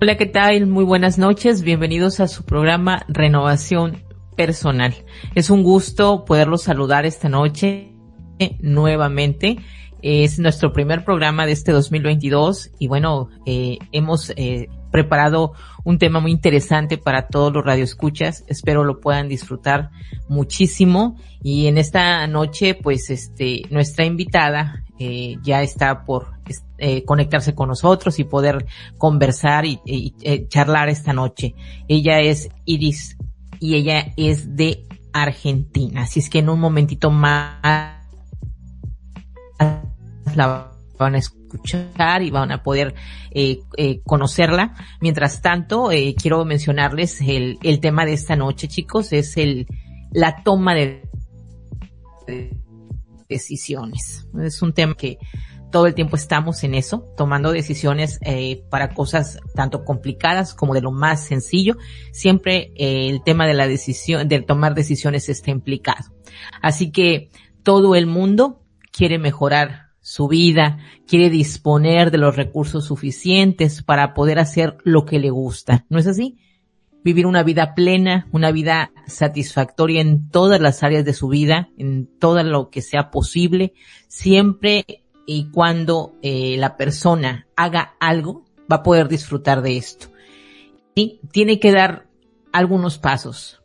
Hola, ¿qué tal? Muy buenas noches. Bienvenidos a su programa Renovación Personal. Es un gusto poderlos saludar esta noche nuevamente. Es nuestro primer programa de este 2022 y bueno, eh, hemos eh, preparado un tema muy interesante para todos los radioescuchas. Espero lo puedan disfrutar muchísimo. Y en esta noche, pues, este, nuestra invitada eh, ya está por eh, conectarse con nosotros y poder conversar y, eh, charlar esta noche. Ella es Iris y ella es de Argentina. Así es que en un momentito más la van a escuchar y van a poder eh, eh, conocerla. Mientras tanto, eh, quiero mencionarles el, el tema de esta noche, chicos, es el la toma de decisiones. Es un tema que todo el tiempo estamos en eso, tomando decisiones eh, para cosas tanto complicadas como de lo más sencillo. Siempre eh, el tema de la decisión, de tomar decisiones está implicado. Así que todo el mundo quiere mejorar su vida, quiere disponer de los recursos suficientes para poder hacer lo que le gusta. ¿No es así? Vivir una vida plena, una vida satisfactoria en todas las áreas de su vida, en todo lo que sea posible, siempre y cuando eh, la persona haga algo, va a poder disfrutar de esto. Y tiene que dar algunos pasos.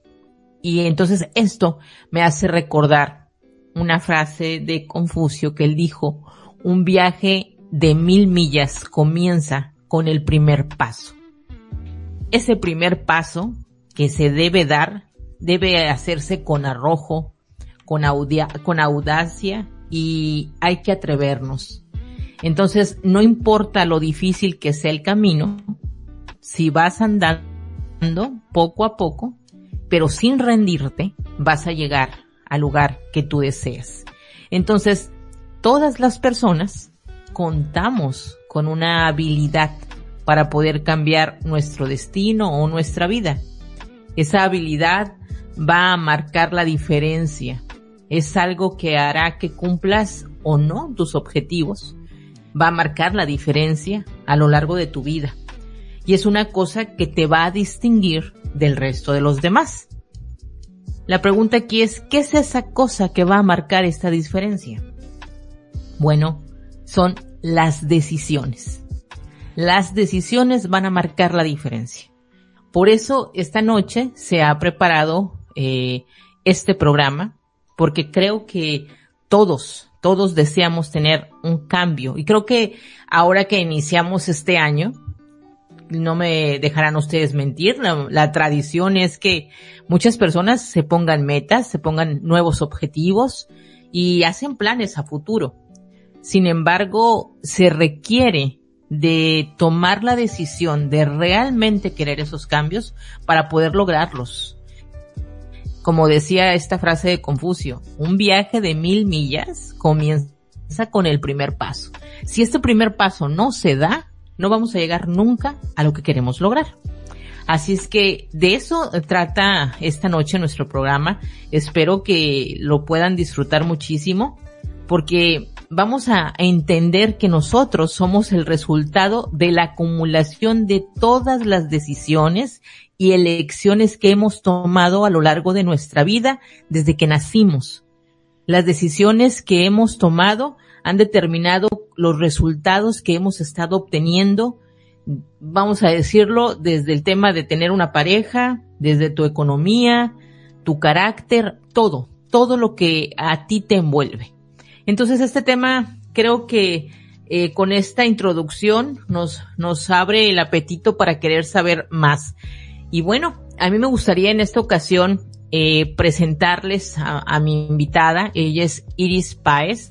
Y entonces esto me hace recordar una frase de Confucio que él dijo, un viaje de mil millas comienza con el primer paso. Ese primer paso que se debe dar debe hacerse con arrojo, con, con audacia y hay que atrevernos. Entonces, no importa lo difícil que sea el camino, si vas andando poco a poco, pero sin rendirte, vas a llegar al lugar que tú deseas. Entonces, todas las personas contamos con una habilidad para poder cambiar nuestro destino o nuestra vida. Esa habilidad va a marcar la diferencia. Es algo que hará que cumplas o no tus objetivos. Va a marcar la diferencia a lo largo de tu vida. Y es una cosa que te va a distinguir del resto de los demás. La pregunta aquí es, ¿qué es esa cosa que va a marcar esta diferencia? Bueno, son las decisiones. Las decisiones van a marcar la diferencia. Por eso esta noche se ha preparado eh, este programa, porque creo que todos, todos deseamos tener un cambio. Y creo que ahora que iniciamos este año, no me dejarán ustedes mentir, la, la, tradición es que muchas personas se pongan metas, se pongan nuevos objetivos y hacen planes a futuro. Sin embargo, se requiere de tomar la decisión de realmente querer esos cambios para poder lograrlos. Como decía esta frase de Confucio, un viaje de mil millas comienza con el primer paso. Si este primer paso no se da, no vamos a llegar nunca a lo que queremos lograr. Así es que de eso trata esta noche nuestro programa. Espero que lo puedan disfrutar muchísimo porque vamos a entender que nosotros somos el resultado de la acumulación de todas las decisiones y elecciones que hemos tomado a lo largo de nuestra vida desde que nacimos. Las decisiones que hemos tomado han determinado los resultados que hemos estado obteniendo, vamos a decirlo, desde el tema de tener una pareja, desde tu economía, tu carácter, todo, todo lo que a ti te envuelve. Entonces este tema creo que eh, con esta introducción nos, abre el apetito para querer saber más. Y bueno, a mí me gustaría en esta ocasión eh, presentarles a, a, mi invitada. Ella es Iris Paez.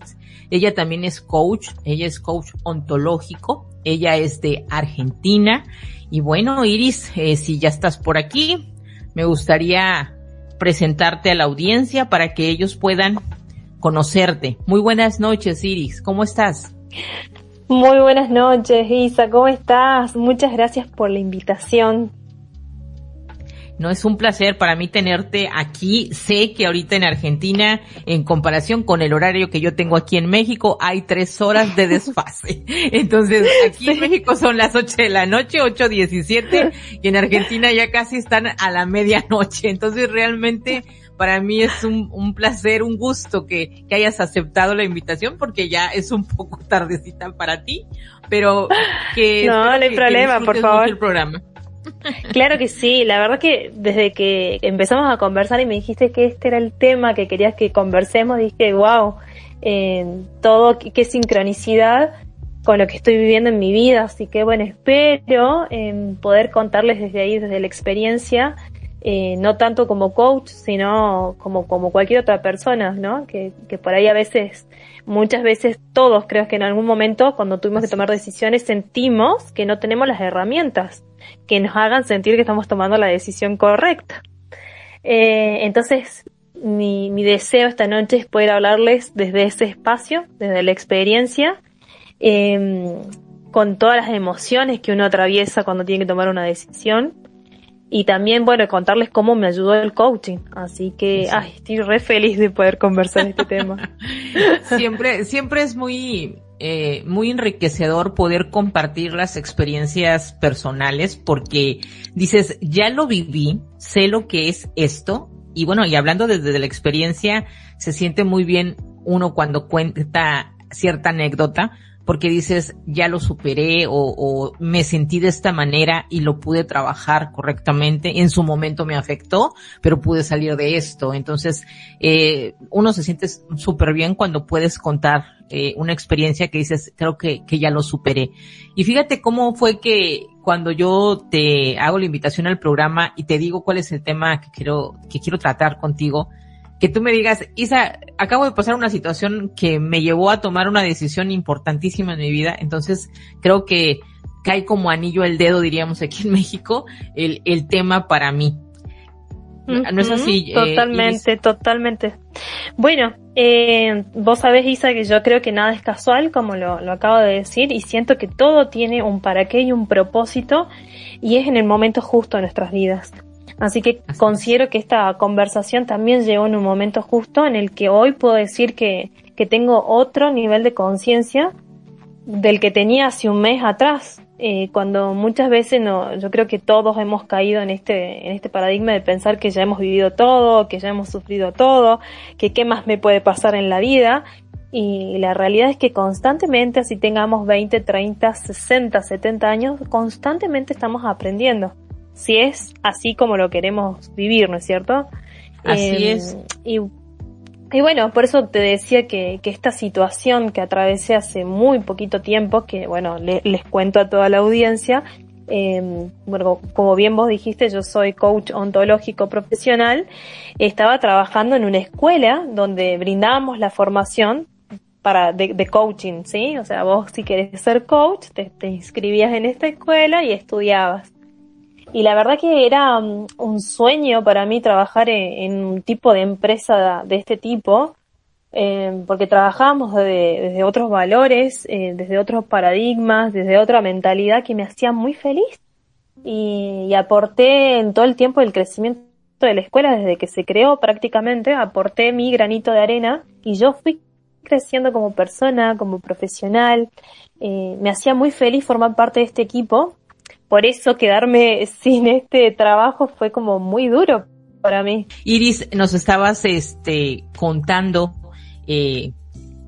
Ella también es coach. Ella es coach ontológico. Ella es de Argentina. Y bueno, Iris, eh, si ya estás por aquí, me gustaría presentarte a la audiencia para que ellos puedan conocerte. Muy buenas noches, Iris. ¿Cómo estás? Muy buenas noches, Isa. ¿Cómo estás? Muchas gracias por la invitación. No es un placer para mí tenerte aquí. Sé que ahorita en Argentina, en comparación con el horario que yo tengo aquí en México, hay tres horas de desfase. Entonces, aquí en México son las ocho de la noche, ocho diecisiete, y en Argentina ya casi están a la medianoche. Entonces, realmente, para mí es un, un placer, un gusto que, que, hayas aceptado la invitación porque ya es un poco tardecita para ti, pero que... No, no hay problema, por favor. El programa. Claro que sí, la verdad que desde que empezamos a conversar y me dijiste que este era el tema que querías que conversemos, dije, wow, eh, todo, qué sincronicidad con lo que estoy viviendo en mi vida, así que bueno, espero eh, poder contarles desde ahí, desde la experiencia, eh, no tanto como coach, sino como, como cualquier otra persona, ¿no? Que, que por ahí a veces, muchas veces todos creo que en algún momento cuando tuvimos que tomar decisiones sentimos que no tenemos las herramientas que nos hagan sentir que estamos tomando la decisión correcta. Eh, entonces, mi, mi deseo esta noche es poder hablarles desde ese espacio, desde la experiencia, eh, con todas las emociones que uno atraviesa cuando tiene que tomar una decisión y también, bueno, contarles cómo me ayudó el coaching. Así que, ay, estoy re feliz de poder conversar este tema. siempre, siempre es muy, eh, muy enriquecedor poder compartir las experiencias personales porque dices, ya lo viví, sé lo que es esto. Y bueno, y hablando desde la experiencia, se siente muy bien uno cuando cuenta cierta anécdota porque dices, ya lo superé o, o, me sentí de esta manera y lo pude trabajar correctamente. En su momento me afectó, pero pude salir de esto. Entonces, eh, uno se siente súper bien cuando puedes contar eh, una experiencia que dices, creo que, que ya lo superé. Y fíjate cómo fue que cuando yo te hago la invitación al programa y te digo cuál es el tema que quiero, que quiero tratar contigo, que tú me digas, Isa, acabo de pasar una situación que me llevó a tomar una decisión importantísima en mi vida, entonces creo que cae como anillo el dedo, diríamos aquí en México, el, el tema para mí. ¿No es así? Eh, totalmente, totalmente. Bueno, eh, vos sabés, Isa, que yo creo que nada es casual, como lo, lo acabo de decir, y siento que todo tiene un para qué y un propósito, y es en el momento justo de nuestras vidas. Así que Así considero que esta conversación también llegó en un momento justo en el que hoy puedo decir que, que tengo otro nivel de conciencia del que tenía hace un mes atrás, eh, cuando muchas veces no, yo creo que todos hemos caído en este, en este paradigma de pensar que ya hemos vivido todo, que ya hemos sufrido todo, que qué más me puede pasar en la vida. Y la realidad es que constantemente, así tengamos 20, 30, 60, 70 años, constantemente estamos aprendiendo si es así como lo queremos vivir, ¿no es cierto? Así eh, es. Y, y, bueno, por eso te decía que, que, esta situación que atravesé hace muy poquito tiempo, que bueno, le, les cuento a toda la audiencia, eh, bueno, como bien vos dijiste, yo soy coach ontológico profesional, estaba trabajando en una escuela donde brindábamos la formación para de, de, coaching, ¿sí? O sea, vos si querés ser coach, te, te inscribías en esta escuela y estudiabas. Y la verdad que era um, un sueño para mí trabajar en, en, un tipo de empresa de este tipo, eh, porque trabajábamos desde, otros valores, eh, desde otros paradigmas, desde otra mentalidad que me hacía muy feliz. Y, y aporté en todo el tiempo del crecimiento de la escuela, desde que se creó prácticamente, aporté mi granito de arena y yo fui creciendo como persona, como profesional. Eh, me hacía muy feliz formar parte de este equipo por eso quedarme sin este trabajo fue como muy duro para mí. Iris, nos estabas este contando eh,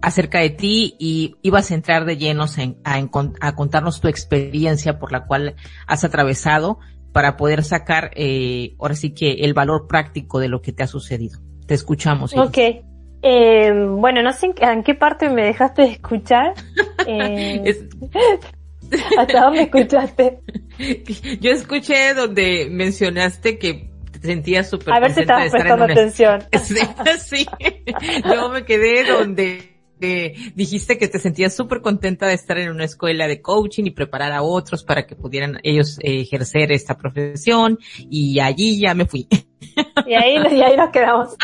acerca de ti y ibas a entrar de llenos en, a, a, contarnos tu experiencia por la cual has atravesado para poder sacar eh, ahora sí que el valor práctico de lo que te ha sucedido. Te escuchamos. Iris. Ok. Eh, bueno, no sé en, qué parte me dejaste de escuchar. Eh, es... ¿Hasta dónde escuchaste? Yo escuché donde mencionaste que te sentías súper A ver si estabas prestando atención. Sí, sí. Yo me quedé donde dijiste que te sentías súper contenta de estar en una escuela de coaching y preparar a otros para que pudieran ellos eh, ejercer esta profesión y allí ya me fui. Y ahí, y ahí nos quedamos.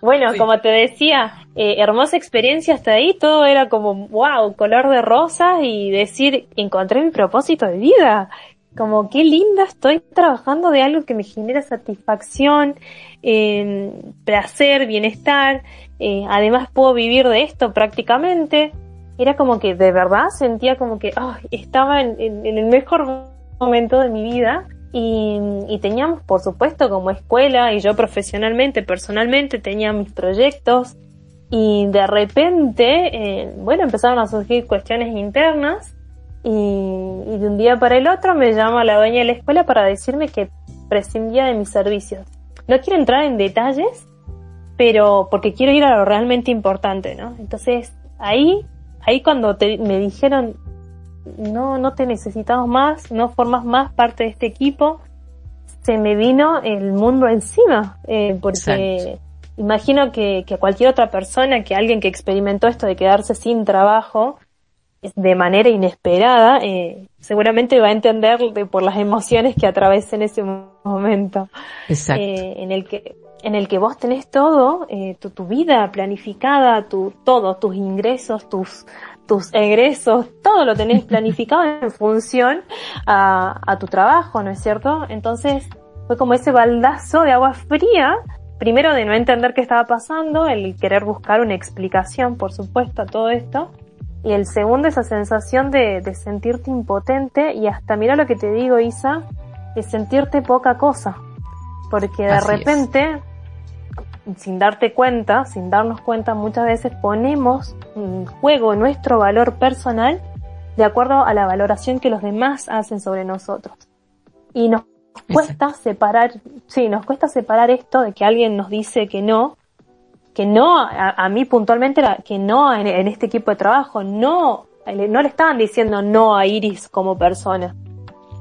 Bueno, sí. como te decía, eh, hermosa experiencia hasta ahí, todo era como, wow, color de rosa y decir, encontré mi propósito de vida. como qué linda estoy trabajando de algo que me genera satisfacción, eh, placer, bienestar, eh, además puedo vivir de esto prácticamente. Era como que de verdad sentía como que estaba en, el mejor momento de mi vida y, teníamos, por supuesto, como escuela y yo profesionalmente, personalmente, tenía mis proyectos y de repente, eh, bueno, empezaron a surgir cuestiones internas y, y, de un día para el otro me llama la dueña de la escuela para decirme que prescindía de mis servicios. No quiero entrar en detalles, pero porque quiero ir a lo realmente importante, ¿no? Entonces, ahí, ahí cuando me dijeron, no, no te necesitamos más, no formas más parte de este equipo, se me vino el mundo encima, eh, porque imagino que, que cualquier otra persona, que alguien que experimentó esto de quedarse sin trabajo, de manera inesperada, eh, seguramente va a entender por las emociones que atravesa en ese momento. Exacto. Eh, en el que en el que vos tenés todo, eh, tu, tu, vida planificada, tu, todo, tus ingresos, tus, tus egresos, todo lo tenés planificado en función a, a tu trabajo, ¿no es cierto? Entonces fue como ese baldazo de agua fría, primero de no entender qué estaba pasando, el querer buscar una explicación, por supuesto, a todo esto, y el segundo, esa sensación de, de sentirte impotente y hasta, mira lo que te digo, Isa, de sentirte poca cosa. Porque de repente, sin darte cuenta, sin darnos cuenta, muchas veces ponemos en juego nuestro valor personal de acuerdo a la valoración que los demás hacen sobre nosotros. Y nos cuesta separar, sí, nos cuesta separar esto de que alguien nos dice que no, que no, a, mí puntualmente era que no en, este equipo de trabajo, no, no le estaban diciendo no a Iris como persona.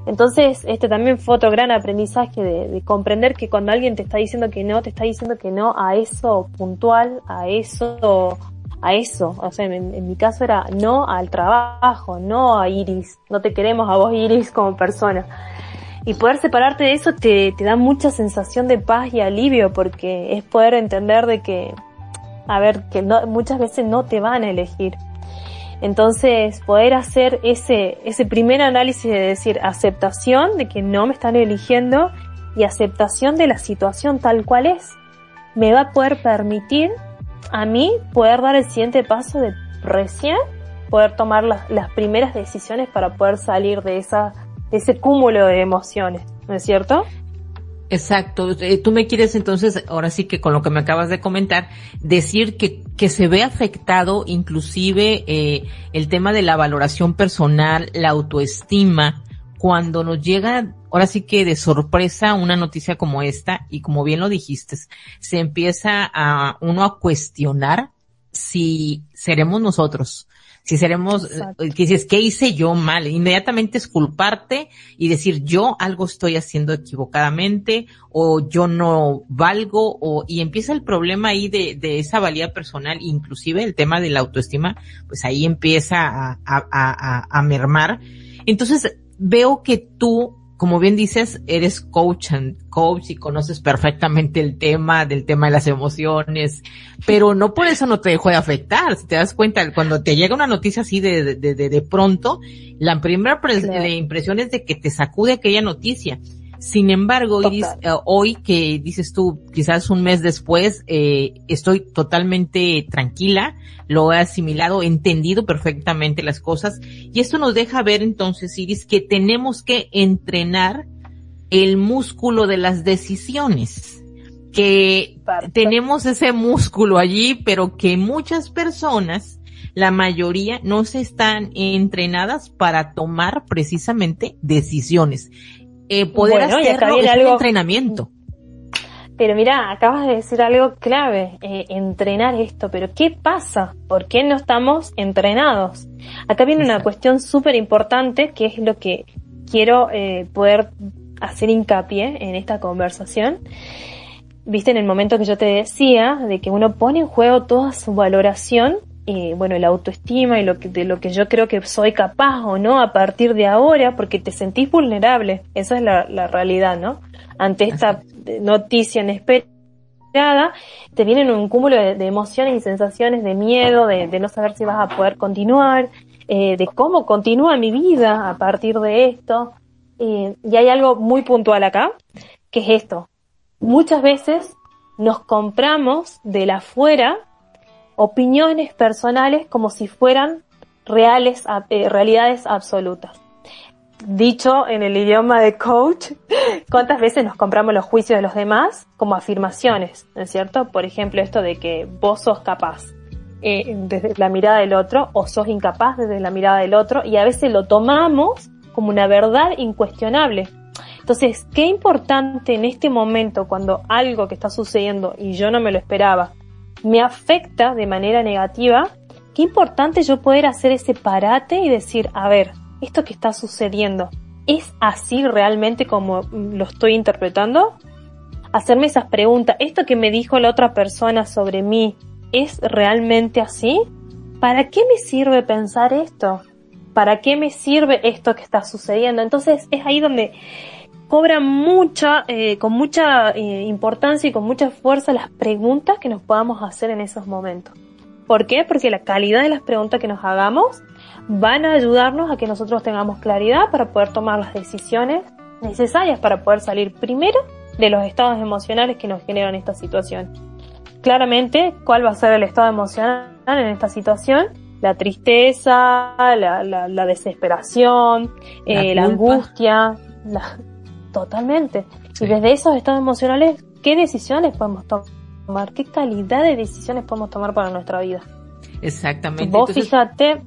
Entonces, este también fue otro gran aprendizaje de, comprender que cuando alguien te está diciendo que no, te está diciendo que no a eso puntual, a eso, a eso. O sea, en, en mi caso era no al trabajo, no a Iris. No te queremos a vos Iris como persona. Y poder separarte de eso te, te da mucha sensación de paz y alivio porque es poder entender de que, a ver, que no, muchas veces no te van a elegir. Entonces, poder hacer ese, ese primer análisis de decir aceptación de que no me están eligiendo y aceptación de la situación tal cual es, me va a poder permitir a mí poder dar el siguiente paso de recién poder tomar las, las primeras decisiones para poder salir de esa ese cúmulo de emociones, ¿no es cierto? Exacto. Eh, tú me quieres entonces, ahora sí que con lo que me acabas de comentar, decir que, que se ve afectado inclusive eh, el tema de la valoración personal, la autoestima, cuando nos llega, ahora sí que de sorpresa una noticia como esta, y como bien lo dijiste, se empieza a uno a cuestionar si seremos nosotros, si seremos, eh, que dices, ¿qué hice yo mal? Inmediatamente es culparte y decir, yo algo estoy haciendo equivocadamente o yo no valgo o, y empieza el problema ahí de, de esa valía personal, inclusive el tema de la autoestima, pues ahí empieza a, a, a, a mermar. Entonces, veo que tú como bien dices, eres coach, coach y conoces perfectamente el tema del tema de las emociones, pero no por eso no te dejó de afectar. Si te das cuenta, cuando te llega una noticia así de, de, de, de pronto, la primera impresión es de que te sacude aquella noticia. Sin embargo, Iris, eh, hoy que dices tú, quizás un mes después, eh, estoy totalmente tranquila, lo he asimilado, he entendido perfectamente las cosas y esto nos deja ver entonces, Iris, que tenemos que entrenar el músculo de las decisiones que tenemos ese músculo allí, pero que muchas personas, la mayoría, no se están entrenadas para tomar precisamente decisiones eh, poder hacerlo es un entrenamiento. Pero mira, acabas de decir algo clave, eh, entrenar esto, pero ¿qué pasa? ¿Por qué no estamos entrenados? Acá viene una cuestión súper importante que es lo que quiero eh, poder hacer hincapié en esta conversación. Viste en el momento que yo te decía de que uno pone en juego toda su valoración eh, bueno, la autoestima y lo que, de lo que yo creo que soy capaz o no a partir de ahora, porque te sentís vulnerable. Esa es la, la realidad, ¿no? Ante esta noticia inesperada, te vienen un cúmulo de, emociones y sensaciones de miedo, de, de, no saber si vas a poder continuar, eh, de cómo continúa mi vida a partir de esto. eh, y hay algo muy puntual acá, que es esto. Muchas veces nos compramos de la afuera opiniones personales como si fueran reales, eh, realidades absolutas. Dicho en el idioma de coach, ¿cuántas veces nos compramos los juicios de los demás como afirmaciones? ¿No es cierto? Por ejemplo, esto de que vos sos capaz eh, desde la mirada del otro o sos incapaz desde la mirada del otro y a veces lo tomamos como una verdad incuestionable. Entonces, qué importante en este momento cuando algo que está sucediendo y yo no me lo esperaba me afecta de manera negativa, qué importante yo poder hacer ese parate y decir, a ver, esto que está sucediendo, ¿es así realmente como lo estoy interpretando? Hacerme esas preguntas, ¿esto que me dijo la otra persona sobre mí es realmente así? ¿Para qué me sirve pensar esto? ¿Para qué me sirve esto que está sucediendo? Entonces es ahí donde cobra mucha, eh, con mucha eh, importancia y con mucha fuerza las preguntas que nos podamos hacer en esos momentos. ¿Por qué? Porque la calidad de las preguntas que nos hagamos van a ayudarnos a que nosotros tengamos claridad para poder tomar las decisiones necesarias para poder salir primero de los estados emocionales que nos generan esta situación. Claramente, ¿cuál va a ser el estado emocional en esta situación? La tristeza, la, desesperación, la, eh, la angustia, la, totalmente. Y desde esos estados emocionales, ¿qué decisiones podemos tomar? ¿Qué calidad de decisiones podemos tomar para nuestra vida? Exactamente. Vos fíjate,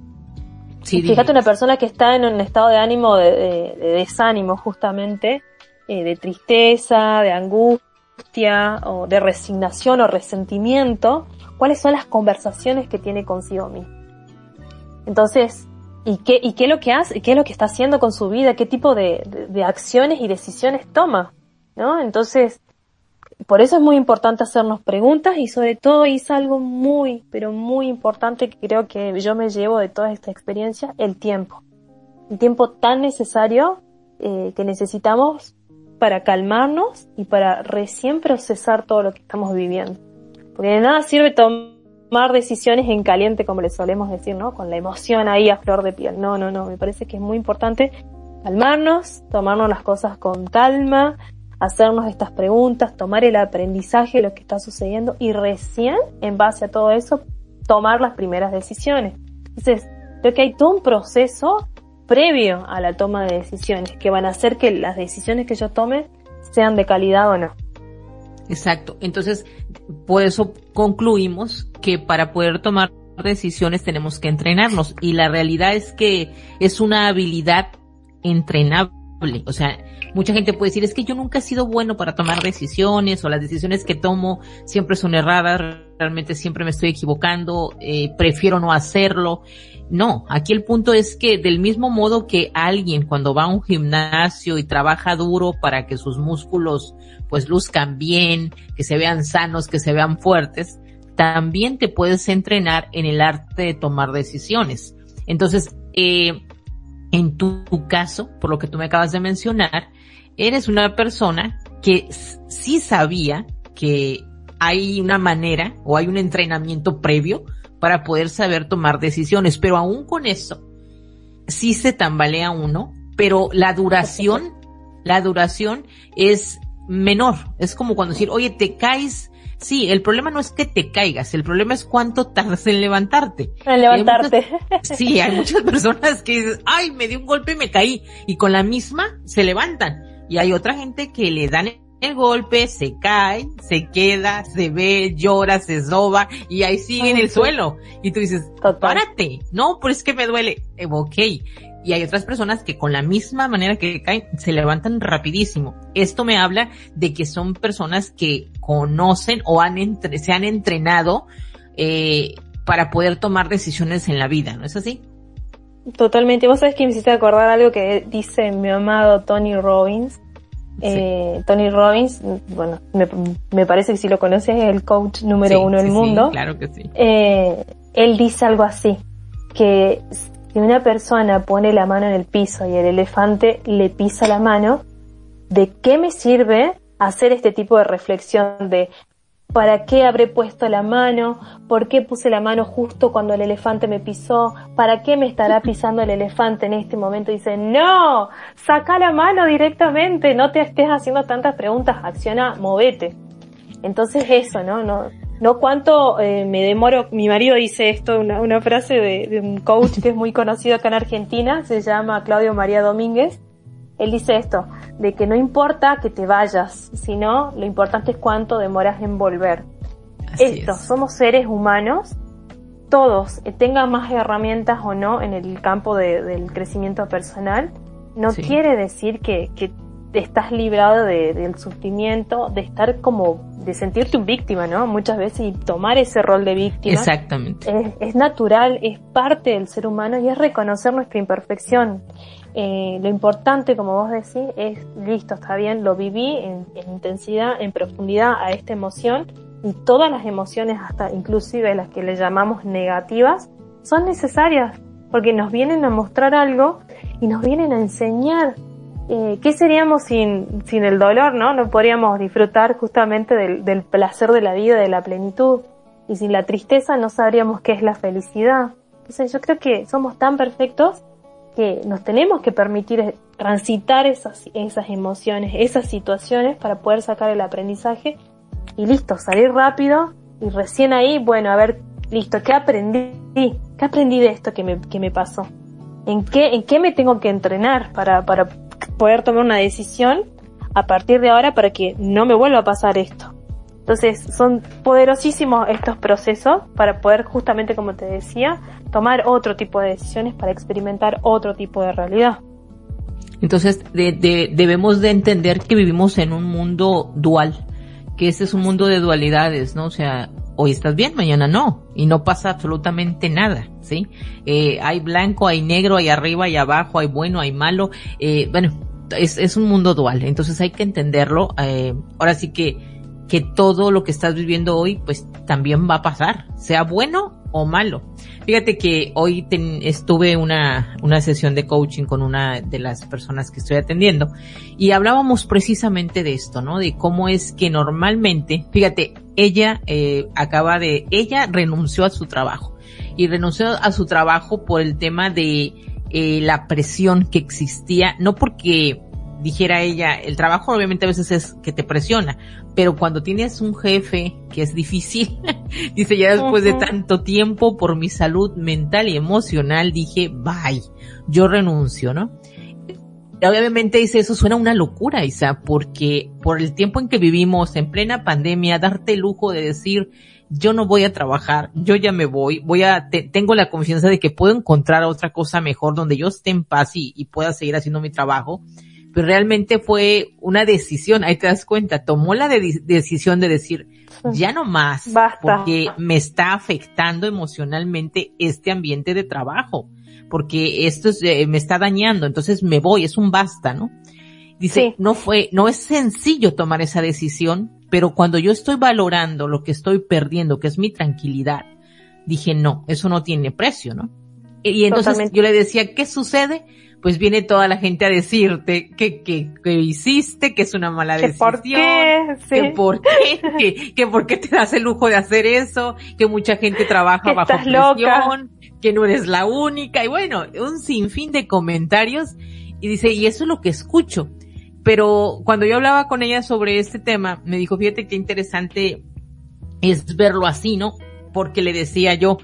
fíjate una persona que está en un estado de ánimo de, desánimo justamente, eh, de tristeza, de angustia, o de resignación o resentimiento, ¿cuáles son las conversaciones que tiene consigo mismo? Entonces, y qué, y qué es lo que hace, qué es lo que está haciendo con su vida, qué tipo de, de, acciones y decisiones toma, ¿no? Entonces, por eso es muy importante hacernos preguntas y sobre todo es algo muy, pero muy importante que creo que yo me llevo de toda esta experiencia, el tiempo. El tiempo tan necesario eh, que necesitamos para calmarnos y para recién procesar todo lo que estamos viviendo. Porque de nada sirve tomar tomar decisiones en caliente, como le solemos decir, ¿no? Con la emoción ahí a flor de piel. No, no, no. Me parece que es muy importante calmarnos, tomarnos las cosas con calma, hacernos estas preguntas, tomar el aprendizaje de lo que está sucediendo y recién, en base a todo eso, tomar las primeras decisiones. Entonces, creo que hay todo un proceso previo a la toma de decisiones que van a hacer que las decisiones que yo tome sean de calidad o no. Exacto. Entonces, por eso concluimos que para poder tomar decisiones tenemos que entrenarnos y la realidad es que es una habilidad entrenable. O sea, mucha gente puede decir, es que yo nunca he sido bueno para tomar decisiones o las decisiones que tomo siempre son erradas, realmente siempre me estoy equivocando, eh, prefiero no hacerlo. No, aquí el punto es que del mismo modo que alguien cuando va a un gimnasio y trabaja duro para que sus músculos pues luzcan bien, que se vean sanos, que se vean fuertes, también te puedes entrenar en el arte de tomar decisiones. Entonces, eh, en tu, caso, por lo que tú me acabas de mencionar, eres una persona que sí sabía que hay una manera o hay un entrenamiento previo para poder saber tomar decisiones, pero aún con eso, sí se tambalea uno, pero la duración, la duración es menor. Es como cuando decir, oye, te caes Sí, el problema no es que te caigas, el problema es cuánto tardas en levantarte. En levantarte. sí, hay muchas personas que dicen, ay, me dio un golpe y me caí. Y con la misma se levantan. Y hay otra gente que le dan el golpe, se cae, se queda, se ve, llora, se soba y ahí sigue en el suelo. Y tú dices, párate. No, pues es que me duele. Eh, ok y hay otras personas que con la misma manera que caen se levantan rapidísimo. Esto me habla de que son personas que conocen o han entre, se han entrenado eh, para poder tomar decisiones en la vida, ¿no es así? Totalmente. Vos sabés que me hiciste acordar algo que dice mi amado Tony Robbins. Eh, Tony Robbins, bueno, me, parece que si lo conoces es el coach número uno del mundo. claro que sí. Eh, él dice algo así, que si una persona pone la mano en el piso y el elefante le pisa la mano, ¿de qué me sirve hacer este tipo de reflexión de ¿Para qué habré puesto la mano? ¿Por qué puse la mano justo cuando el elefante me pisó? ¿Para qué me estará pisando el elefante en este momento? Dice, no, saca la mano directamente, no te estés haciendo tantas preguntas, acciona, movete. Entonces eso, ¿no? No, no cuánto eh, me demoro. Mi marido dice esto, una, una frase de, de un coach que es muy conocido acá en Argentina, se llama Claudio María Domínguez. Él dice esto, de que no importa que te vayas, sino lo importante es cuánto demoras en volver. Esto, somos seres humanos, todos, tengan más herramientas o no en el campo del crecimiento personal, no quiere decir que, que estás librado del sufrimiento, de estar como, de sentirte un víctima, ¿no? Muchas veces y tomar ese rol de víctima. Exactamente. Es, es natural, es parte del ser humano y es reconocer nuestra imperfección. Eh, lo importante, como vos decís, es listo, está bien, lo viví en, intensidad, en profundidad a esta emoción y todas las emociones, hasta inclusive las que le llamamos negativas, son necesarias porque nos vienen a mostrar algo y nos vienen a enseñar eh, qué seríamos sin, sin el dolor, ¿no? No podríamos disfrutar justamente del, del placer de la vida, de la plenitud. Y sin la tristeza no sabríamos qué es la felicidad. Entonces yo creo que somos tan perfectos que nos tenemos que permitir transitar esas, esas emociones, esas situaciones para poder sacar el aprendizaje y listo, salir rápido y recién ahí, bueno, a ver, listo, ¿qué aprendí? ¿Qué aprendí de esto que me, que me pasó? ¿En qué, en qué me tengo que entrenar para, para poder tomar una decisión a partir de ahora para que no me vuelva a pasar esto? Entonces son poderosísimos estos procesos para poder justamente, como te decía, tomar otro tipo de decisiones para experimentar otro tipo de realidad. Entonces debemos de entender que vivimos en un mundo dual, que este es un mundo de dualidades, ¿no? O sea, hoy estás bien, mañana no, y no pasa absolutamente nada, ¿sí? Eh, hay blanco, hay negro, hay arriba, hay abajo, hay bueno, hay malo, eh, bueno, es, es un mundo dual, entonces hay que entenderlo. Eh, ahora sí que que todo lo que estás viviendo hoy, pues también va a pasar, sea bueno o malo. Fíjate que hoy estuve una, una sesión de coaching con una de las personas que estoy atendiendo y hablábamos precisamente de esto, ¿no? De cómo es que normalmente, fíjate, ella eh, acaba de, ella renunció a su trabajo y renunció a su trabajo por el tema de eh, la presión que existía, no porque dijera ella, el trabajo obviamente a veces es que te presiona, pero cuando tienes un jefe que es difícil, dice ya después de tanto tiempo por mi salud mental y emocional, dije, bye, yo renuncio, ¿no? Obviamente dice eso suena una locura, Isa, porque por el tiempo en que vivimos en plena pandemia, darte el lujo de decir, yo no voy a trabajar, yo ya me voy, voy a, tengo la confianza de que puedo encontrar otra cosa mejor donde yo esté en paz y pueda seguir haciendo mi trabajo realmente fue una decisión, ahí te das cuenta, tomó la decisión de decir, ya no más, porque me está afectando emocionalmente este ambiente de trabajo, porque esto eh, me está dañando, entonces me voy, es un basta, ¿no? Dice, no fue, no es sencillo tomar esa decisión, pero cuando yo estoy valorando lo que estoy perdiendo, que es mi tranquilidad, dije, no, eso no tiene precio, ¿no? Y entonces yo le decía, ¿qué sucede? Pues viene toda la gente a decirte que, que, que hiciste, que es una mala decisión. ¿Por qué? Que por qué, que, por qué te das el lujo de hacer eso, que mucha gente trabaja bajo presión, que no eres la única, y bueno, un sinfín de comentarios, y dice, y eso es lo que escucho. Pero cuando yo hablaba con ella sobre este tema, me dijo, fíjate qué interesante es verlo así, ¿no? Porque le decía yo,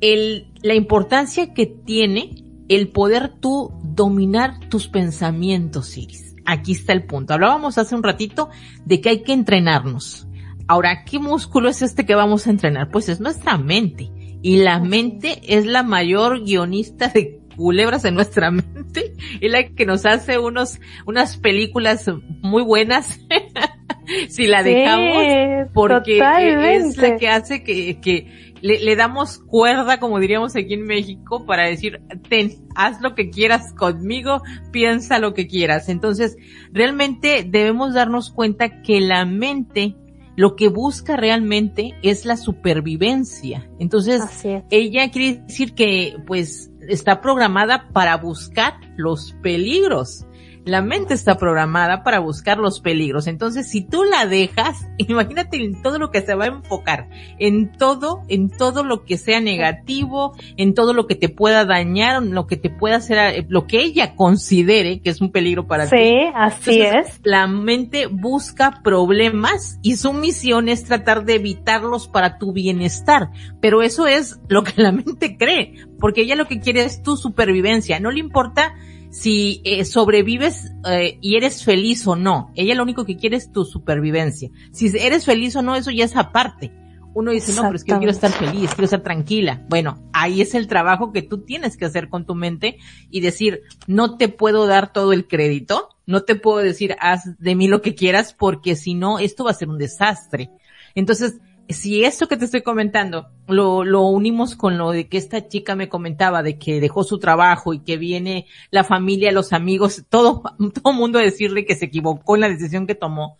el, la importancia que tiene el poder tú dominar tus pensamientos, Iris. Aquí está el punto. Hablábamos hace un ratito de que hay que entrenarnos. Ahora, ¿qué músculo es este que vamos a entrenar? Pues es nuestra mente. Y la mente es la mayor guionista de culebras en nuestra mente. y la que nos hace unos, unas películas muy buenas. si la dejamos. Porque es la que hace que, que le, damos cuerda, como diríamos aquí en México, para decir, ten, haz lo que quieras conmigo, piensa lo que quieras. Entonces, realmente debemos darnos cuenta que la mente lo que busca realmente es la supervivencia. Entonces, ella quiere decir que, pues, está programada para buscar los peligros. La mente está programada para buscar los peligros. Entonces, si tú la dejas, imagínate en todo lo que se va a enfocar, en todo, en todo lo que sea negativo, en todo lo que te pueda dañar, lo que te pueda hacer, lo que ella considere que es un peligro para ti. Sí, así es. La mente busca problemas y su misión es tratar de evitarlos para tu bienestar. Pero eso es lo que la mente cree, porque ella lo que quiere es tu supervivencia. No le importa si eh, sobrevives eh, y eres feliz o no. Ella lo único que quiere es tu supervivencia. Si eres feliz o no, eso ya es aparte. Uno dice, no, pero es que yo quiero estar feliz, quiero estar tranquila. Bueno, ahí es el trabajo que tú tienes que hacer con tu mente y decir, no te puedo dar todo el crédito, no te puedo decir, haz de mí lo que quieras, porque si no, esto va a ser un desastre. Entonces, si esto que te estoy comentando lo, lo unimos con lo de que esta chica me comentaba de que dejó su trabajo y que viene la familia, los amigos, todo, todo mundo a decirle que se equivocó en la decisión que tomó,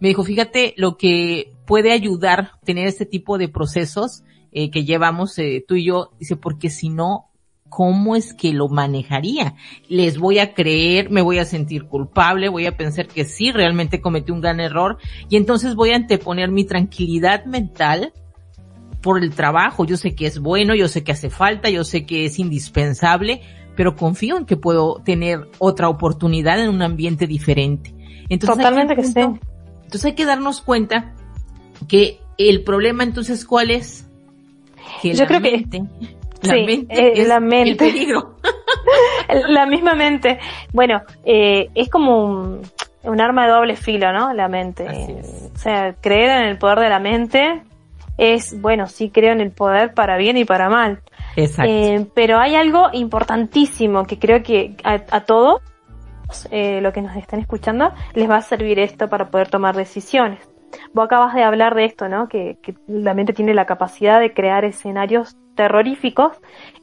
me dijo, fíjate lo que puede ayudar tener este tipo de procesos eh, que llevamos eh, tú y yo, dice, porque si no, cómo es que lo manejaría. Les voy a creer, me voy a sentir culpable, voy a pensar que sí, realmente cometí un gran error y entonces voy a anteponer mi tranquilidad mental por el trabajo. Yo sé que es bueno, yo sé que hace falta, yo sé que es indispensable, pero confío en que puedo tener otra oportunidad en un ambiente diferente. Entonces, Totalmente que, sí. Entonces hay que darnos cuenta que el problema entonces cuál es? Que Yo creo que la sí, mente eh, la mente. el peligro. la misma mente. Bueno, eh, es como un, un, arma de doble filo, ¿no? La mente. O sea, creer en el poder de la mente es, bueno, sí creo en el poder para bien y para mal. Exacto. Eh, pero hay algo importantísimo que creo que a, a todos, eh, lo que nos están escuchando, les va a servir esto para poder tomar decisiones. Vos acabas de hablar de esto, ¿no? Que, que la mente tiene la capacidad de crear escenarios terroríficos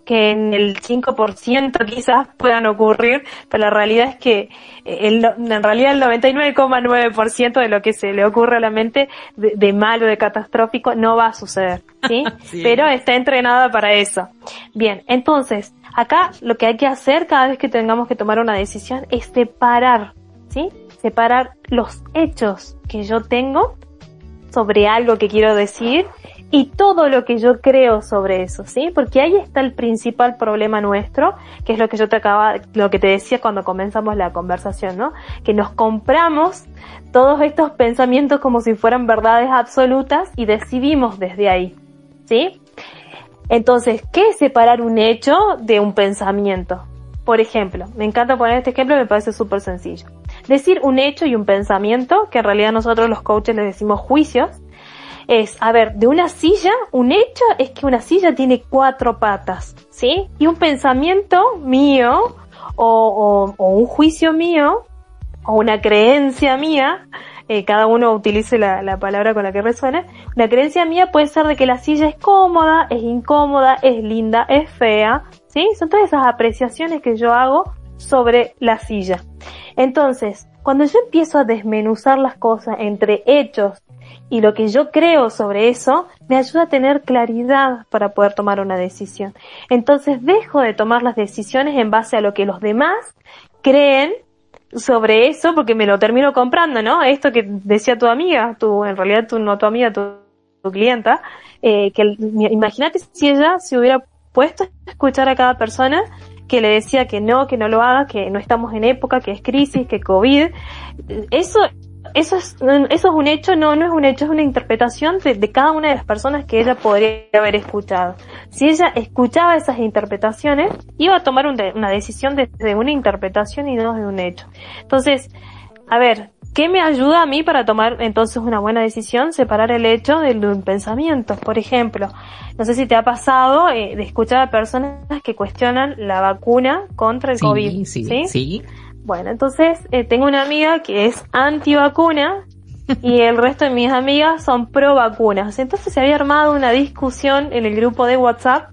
que en el 5% quizás puedan ocurrir, pero la realidad es que eh, el, en realidad el 99,9% de lo que se le ocurre a la mente de, de, malo, de catastrófico, no va a suceder, ¿sí? sí. Pero está entrenada para eso. Bien, entonces, acá lo que hay que hacer cada vez que tengamos que tomar una decisión es separar, ¿sí? Separar los hechos que yo tengo sobre algo que quiero decir y todo lo que yo creo sobre eso, ¿sí? Porque ahí está el principal problema nuestro, que es lo que yo te acaba, lo que te decía cuando comenzamos la conversación, ¿no? Que nos compramos todos estos pensamientos como si fueran verdades absolutas y decidimos desde ahí, ¿sí? Entonces, ¿qué es separar un hecho de un pensamiento? Por ejemplo, me encanta poner este ejemplo, me parece súper sencillo. Decir un hecho y un pensamiento, que en realidad nosotros los coaches les decimos juicios, es, a ver, de una silla, un hecho es que una silla tiene cuatro patas, ¿sí? Y un pensamiento mío, o, un juicio mío, o una creencia mía, eh, cada uno utilice la, la, palabra con la que resuene, una creencia mía puede ser de que la silla es cómoda, es incómoda, es linda, es fea, ¿sí? Son todas esas apreciaciones que yo hago sobre la silla. Entonces, cuando yo empiezo a desmenuzar las cosas entre hechos y lo que yo creo sobre eso me ayuda a tener claridad para poder tomar una decisión. Entonces dejo de tomar las decisiones en base a lo que los demás creen sobre eso porque me lo termino comprando, ¿no? Esto que decía tu amiga, tu, en realidad tu, no tu amiga, tu, tu clienta, eh, que imagínate si ella se hubiera puesto a escuchar a cada persona que le decía que no, que no lo haga, que no estamos en época, que es crisis, que COVID. Eso eso es, eso es un hecho, no, no es un hecho, es una interpretación de, de, cada una de las personas que ella podría haber escuchado. Si ella escuchaba esas interpretaciones, iba a tomar un de, una decisión desde una interpretación y no de un hecho. Entonces, a ver, ¿qué me ayuda a mí para tomar entonces una buena decisión? Separar el hecho del, un pensamiento. Por ejemplo, no sé si te ha pasado eh, de escuchar a personas que cuestionan la vacuna contra el sí, COVID. Sí, sí, sí. Bueno, entonces eh, tengo una amiga que es anti-vacuna y el resto de mis amigas son pro vacunas. Entonces se había armado una discusión en el grupo de WhatsApp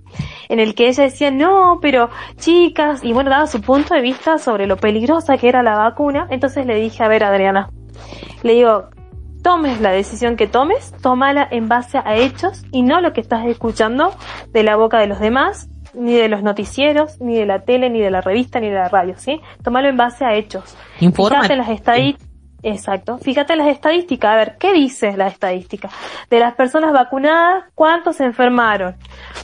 en el que ella decía, no, pero chicas, y bueno, daba su punto de vista sobre lo peligrosa que era la vacuna. Entonces le dije, a ver, Adriana, le digo, tomes la decisión que tomes, tómala en base a hechos y no lo que estás escuchando de la boca de los demás ni de los noticieros, ni de la tele, ni de la revista, ni de la radio, ¿sí? Tómalo en base a hechos. Fíjate las estadísticas. Exacto. Fíjate las estadísticas. A ver, ¿qué dice la estadística? De las personas vacunadas, ¿cuántos se enfermaron?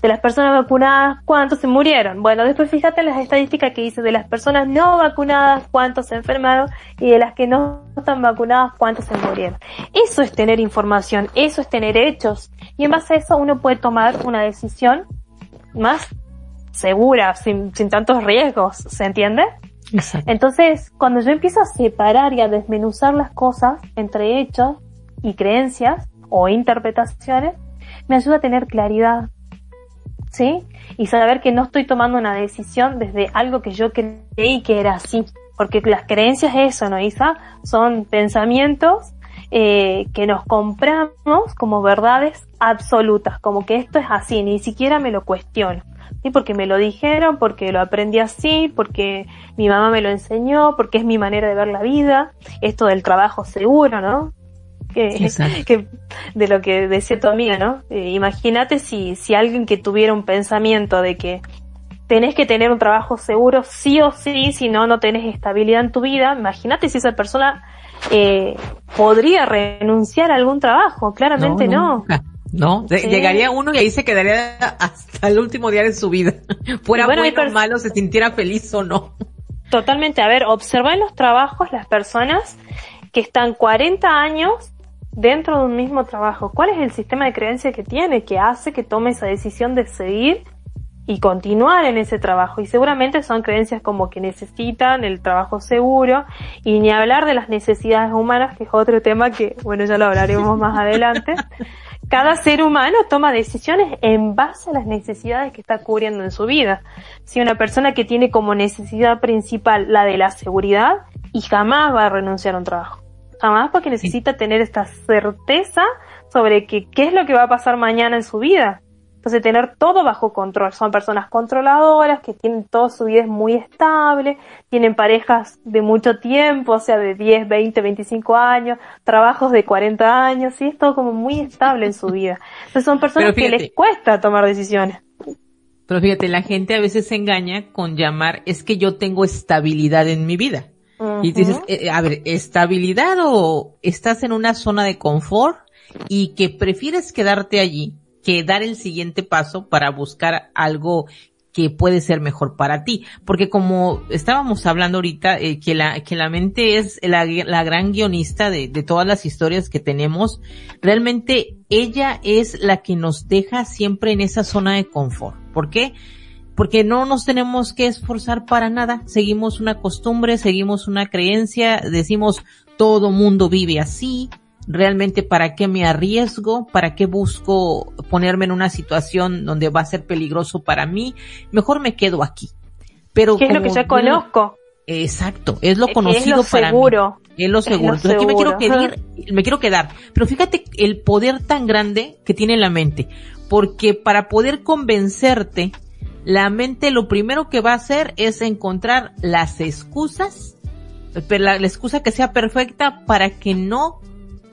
De las personas vacunadas, ¿cuántos se murieron? Bueno, después fíjate las estadísticas que dice de las personas no vacunadas, ¿cuántos se enfermaron? Y de las que no están vacunadas, ¿cuántos se murieron? Eso es tener información, eso es tener hechos. Y en base a eso uno puede tomar una decisión más segura, sin, sin tantos riesgos, ¿se entiende? Entonces, cuando yo empiezo a separar y a desmenuzar las cosas entre hechos y creencias o interpretaciones, me ayuda a tener claridad. ¿Sí? Y saber que no estoy tomando una decisión desde algo que yo creí que era así. Porque las creencias es eso, ¿no, Isa? Son pensamientos eh, que nos compramos como verdades absolutas, como que esto es así, ni siquiera me lo cuestiono. ¿sí? Porque me lo dijeron, porque lo aprendí así, porque mi mamá me lo enseñó, porque es mi manera de ver la vida, esto del trabajo seguro, ¿no? Que, que de lo que decía tu amiga, ¿no? Eh, imagínate si, si alguien que tuviera un pensamiento de que tenés que tener un trabajo seguro sí o sí, si no, no tenés estabilidad en tu vida, imagínate si esa persona eh, podría renunciar a algún trabajo, claramente no. ¿no? Llegaría uno y ahí se quedaría hasta el último día de su vida. Fuera bueno, bueno o malo, se sintiera feliz o no. Totalmente. A ver, observa en los trabajos las personas que están 40 años dentro de un mismo trabajo. ¿Cuál es el sistema de creencia que tiene que hace que tome esa decisión de seguir y continuar en ese trabajo. Y seguramente son creencias como que necesitan el trabajo seguro y ni hablar de las necesidades humanas, que es otro tema que, bueno, ya lo hablaremos más adelante. Cada ser humano toma decisiones en base a las necesidades que está cubriendo en su vida. Si una persona que tiene como necesidad principal la de la seguridad y jamás va a renunciar a un trabajo. Jamás porque necesita tener esta certeza sobre que, qué es lo que va a pasar mañana en su vida entonces, tener todo bajo control. Son personas controladoras que tienen toda su vida muy estable, tienen parejas de mucho tiempo, o sea, de 10, 20, 25 años, trabajos de 40 años, sí, es todo como muy estable en su vida. Entonces, son personas que les cuesta tomar decisiones. Pero fíjate, la gente a veces se engaña con llamar, es que yo tengo estabilidad en mi vida. Y dices, eh, a ver, estabilidad o estás en una zona de confort y que prefieres quedarte allí que dar el siguiente paso para buscar algo que puede ser mejor para ti. Porque como estábamos hablando ahorita, eh, que la, que la mente es la, la gran guionista de, de, todas las historias que tenemos, realmente ella es la que nos deja siempre en esa zona de confort. ¿Por qué? Porque no nos tenemos que esforzar para nada. Seguimos una costumbre, seguimos una creencia, decimos todo mundo vive así, realmente para qué me arriesgo, para qué busco ponerme en una situación donde va a ser peligroso para mí, mejor me quedo aquí. Pero ¿Qué es lo que ya conozco? Exacto, es lo conocido es lo para seguro. mí. Es lo seguro. Entonces aquí me quiero quedar, me quiero quedar. Pero fíjate el poder tan grande que tiene la mente, porque para poder convencerte, la mente lo primero que va a hacer es encontrar las excusas, pero la excusa que sea perfecta para que no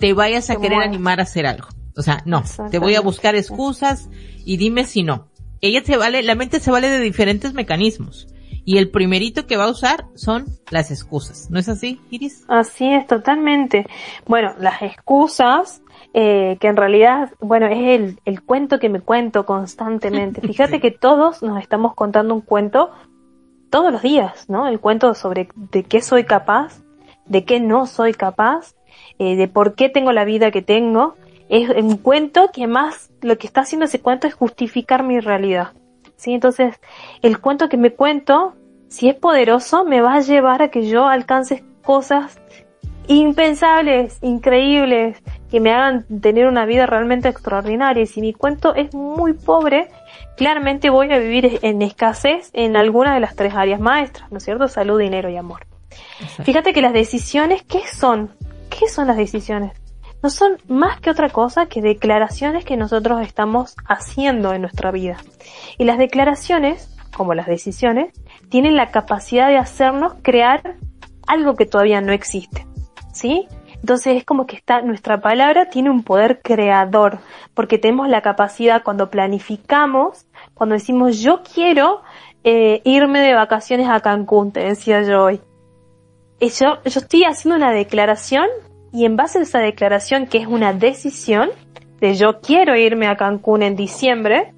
te vayas a querer animar a hacer algo. O sea, no, te voy a buscar excusas y dime si no. Ella se vale, la mente se vale de diferentes mecanismos. Y el primerito que va a usar son las excusas. ¿No es así, Iris? Así es, totalmente. Bueno, las excusas, eh, que en realidad, bueno, es el, el cuento que me cuento constantemente. Fíjate que todos nos estamos contando un cuento todos los días, ¿no? El cuento sobre de qué soy capaz, de qué no soy capaz, eh, de por qué tengo la vida que tengo, es un cuento que más lo que está haciendo ese cuento es justificar mi realidad. ¿sí? Entonces, el cuento que me cuento, si es poderoso, me va a llevar a que yo alcance cosas impensables, increíbles, que me hagan tener una vida realmente extraordinaria. Y si mi cuento es muy pobre, claramente voy a vivir en escasez en alguna de las tres áreas maestras, ¿no es cierto? Salud, dinero y amor. Fíjate que las decisiones, ¿qué son? ¿Qué son las decisiones? No son más que otra cosa que declaraciones que nosotros estamos haciendo en nuestra vida. Y las declaraciones, como las decisiones, tienen la capacidad de hacernos crear algo que todavía no existe. ¿Sí? Entonces es como que nuestra palabra tiene un poder creador, porque tenemos la capacidad cuando planificamos, cuando decimos yo quiero eh, irme de vacaciones a Cancún, te decía yo hoy. Yo, yo estoy haciendo una declaración y en base a esa declaración, que es una decisión de yo quiero irme a Cancún en diciembre,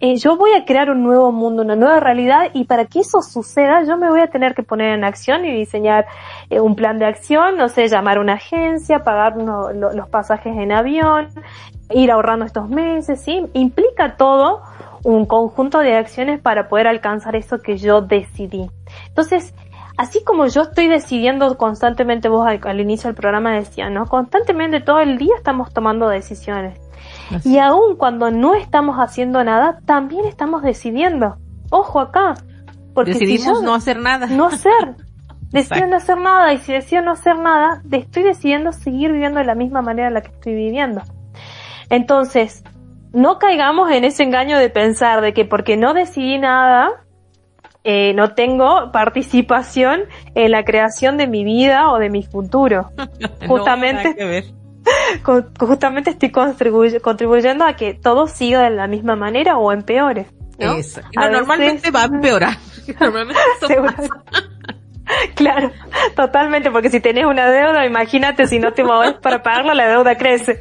eh, yo voy a crear un nuevo mundo, una nueva realidad y para que eso suceda yo me voy a tener que poner en acción y diseñar eh, un plan de acción, no sé, llamar a una agencia, pagar los pasajes en avión, ir ahorrando estos meses, ¿sí? Implica todo un conjunto de acciones para poder alcanzar eso que yo decidí. Entonces, así como yo estoy decidiendo constantemente, vos al, inicio del programa decía, ¿no? Constantemente todo el día estamos tomando decisiones. Y aún cuando no estamos haciendo nada, también estamos decidiendo. Ojo acá. Porque Decidimos no hacer nada. No hacer. Decido no hacer nada y si decido no hacer nada, estoy decidiendo seguir viviendo de la misma manera en la que estoy viviendo. Entonces, no caigamos en ese engaño de pensar de que porque no decidí nada, eh, no tengo participación en la creación de mi vida o de mi futuro. Justamente, justamente estoy contribuyendo a que todo siga de la misma manera o empeore. ¿no? normalmente va a empeorar. Normalmente Claro, totalmente, porque si tenés una deuda, imagínate si no te mueves para pagarla, la deuda crece.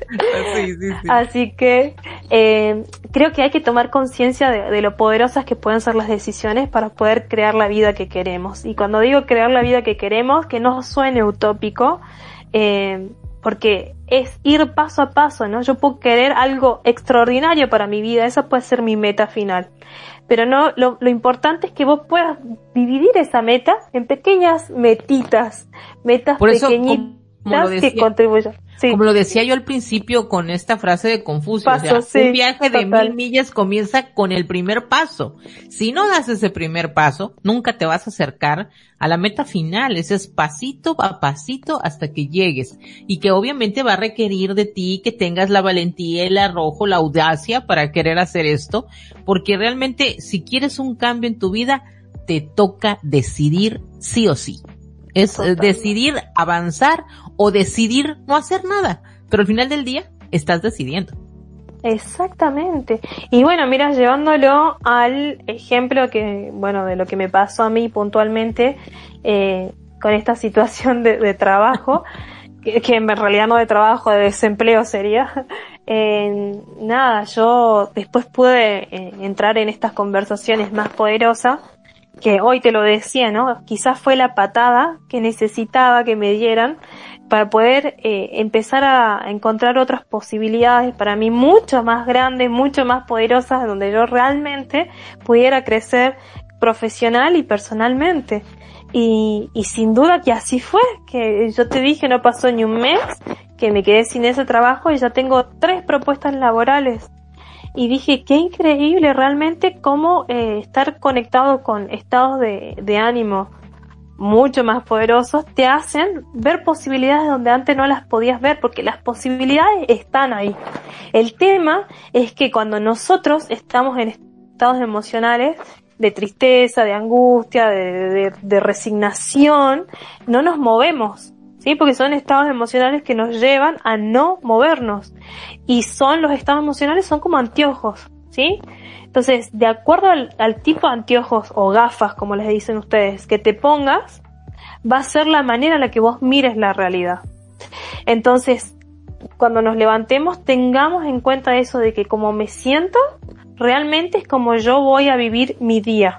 Así que eh, creo que hay que tomar conciencia de, lo poderosas que pueden ser las decisiones para poder crear la vida que queremos. Y cuando digo crear la vida que queremos, que no suene utópico, eh, porque es ir paso a paso, ¿no? Yo puedo querer algo extraordinario para mi vida, esa puede ser mi meta final. Pero no, lo, lo importante es que vos puedas dividir esa meta en pequeñas metitas, metas pequeñitas que contribuyan. Como lo decía yo al principio con esta frase de Confucio, un viaje de mil millas comienza con el primer paso. Si no das ese primer paso, nunca te vas a acercar a la meta final. Ese es pasito a pasito hasta que llegues. Y que obviamente va a requerir de ti que tengas la valentía, el arrojo, la audacia para querer hacer esto. Porque realmente si quieres un cambio en tu vida, te toca decidir sí o sí. Es decidir avanzar o decidir no hacer nada. Pero al final del día estás decidiendo. Exactamente. Y bueno, mira, llevándolo al ejemplo que, bueno, de lo que me pasó a mí puntualmente eh, con esta situación de, trabajo, que, en realidad no de trabajo, de desempleo sería. Eh, nada, yo después pude eh, entrar en estas conversaciones más poderosas que hoy te lo decía, ¿no? Quizás fue la patada que necesitaba que me dieran para poder eh, empezar a encontrar otras posibilidades para mí mucho más grandes, mucho más poderosas, donde yo realmente pudiera crecer profesional y personalmente. Y, y sin duda que así fue, que yo te dije no pasó ni un mes, que me quedé sin ese trabajo y ya tengo tres propuestas laborales y dije, qué increíble realmente cómo eh, estar conectado con estados de, de ánimo mucho más poderosos te hacen ver posibilidades donde antes no las podías ver porque las posibilidades están ahí. El tema es que cuando nosotros estamos en estados emocionales de tristeza, de angustia, de, resignación, no nos movemos. ¿sí? Porque son estados emocionales que nos llevan a no movernos. Y son los estados emocionales, son como anteojos, Entonces, de acuerdo al, tipo de anteojos o gafas, como les dicen ustedes, que te pongas, va a ser la manera en la que vos mires la realidad. Entonces, cuando nos levantemos, tengamos en cuenta eso de que como me siento, realmente es como yo voy a vivir mi día.